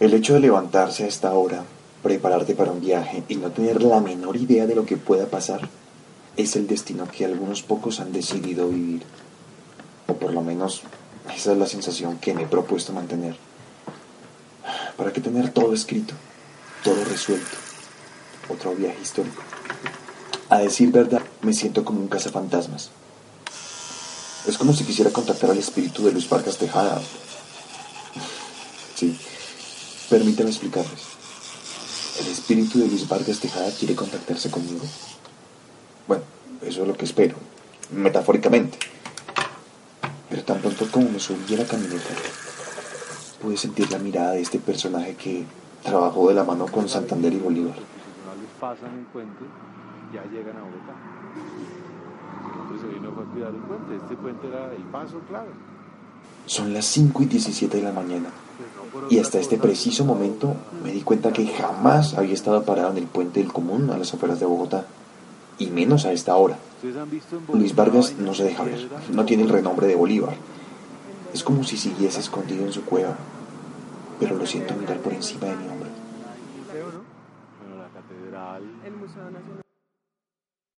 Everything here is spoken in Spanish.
El hecho de levantarse a esta hora, prepararte para un viaje y no tener la menor idea de lo que pueda pasar es el destino que algunos pocos han decidido vivir. O por lo menos esa es la sensación que me he propuesto mantener. ¿Para qué tener todo escrito, todo resuelto? Otro viaje histórico. A decir verdad, me siento como un cazafantasmas. Es como si quisiera contactar al espíritu de Luis Vargas Tejada. Sí, permítanme explicarles. ¿El espíritu de Luis Vargas Tejada quiere contactarse conmigo? Bueno, eso es lo que espero, metafóricamente. Pero tan pronto como me subí a la camioneta, pude sentir la mirada de este personaje que trabajó de la mano con Santander y Bolívar. pasan el puente, ya llegan a Bogotá. Entonces se vino a cuidar el puente. Este puente era el paso, claro. Son las 5 y 17 de la mañana. Y hasta este preciso momento me di cuenta que jamás había estado parado en el puente del común a las afueras de Bogotá. Y menos a esta hora. Luis Vargas no se deja ver. No tiene el renombre de Bolívar. Es como si siguiese escondido en su cueva. Pero lo siento mirar por encima de mi hombro.